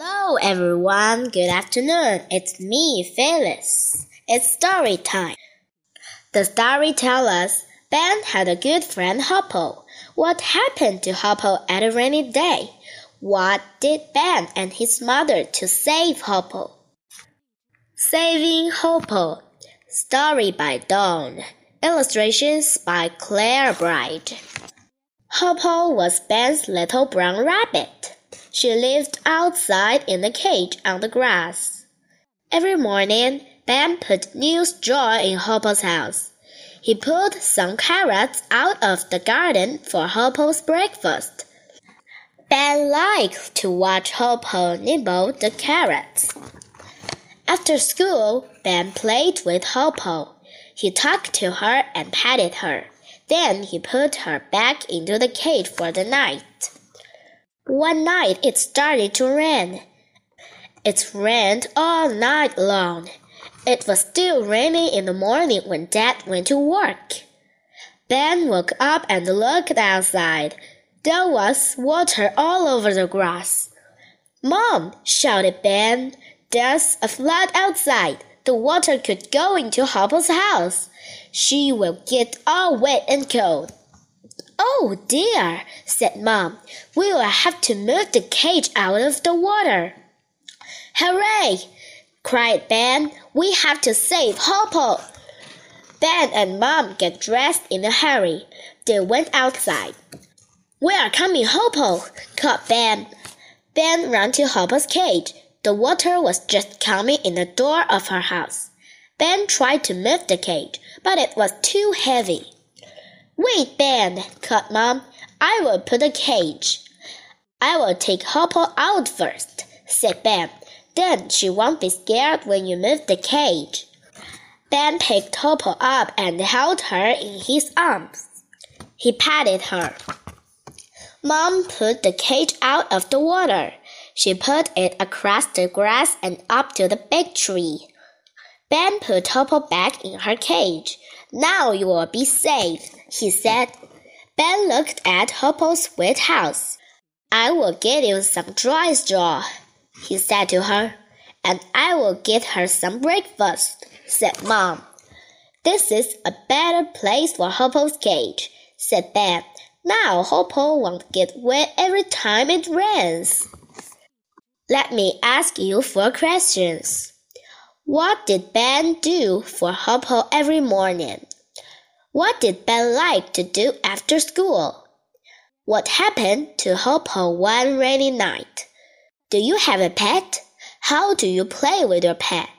Hello everyone, good afternoon. It's me, Phyllis. It's story time. The story tells us Ben had a good friend Hoppo. What happened to Hoppo at a rainy day? What did Ben and his mother to save Hoppo? Saving Hoppo. Story by Dawn. Illustrations by Claire Bright. Hoppo was Ben's little brown rabbit. She lived outside in a cage on the grass. Every morning, Ben put new straw in Hoppo's house. He pulled some carrots out of the garden for Hoppo's breakfast. Ben liked to watch Hoppo nibble the carrots. After school, Ben played with Hoppo. He talked to her and patted her. Then he put her back into the cage for the night. One night it started to rain. It rained all night long. It was still raining in the morning when Dad went to work. Ben woke up and looked outside. There was water all over the grass. Mom, shouted Ben, there's a flood outside. The water could go into Hoppo's house. She will get all wet and cold. Oh dear, said Mom. We will have to move the cage out of the water. Hooray! cried Ben. We have to save Hoppo. Ben and Mom get dressed in a hurry. They went outside. We are coming, Hoppo, called Ben. Ben ran to Hoppo's cage. The water was just coming in the door of her house. Ben tried to move the cage, but it was too heavy. Wait, Ben, called Mom. I will put a cage. I will take Hoppo out first, said Ben. Then she won't be scared when you move the cage. Ben picked Hoppo up and held her in his arms. He patted her. Mom put the cage out of the water. She put it across the grass and up to the big tree. Ben put Hoppo back in her cage. Now you will be safe, he said. Ben looked at Hoppo's wet house. I will get you some dry straw, he said to her. And I will get her some breakfast, said Mom. This is a better place for Hoppo's cage, said Ben. Now Hoppo won't get wet every time it rains. Let me ask you four questions. What did Ben do for Hoppo every morning? What did Ben like to do after school? What happened to Hoppo one rainy night? Do you have a pet? How do you play with your pet?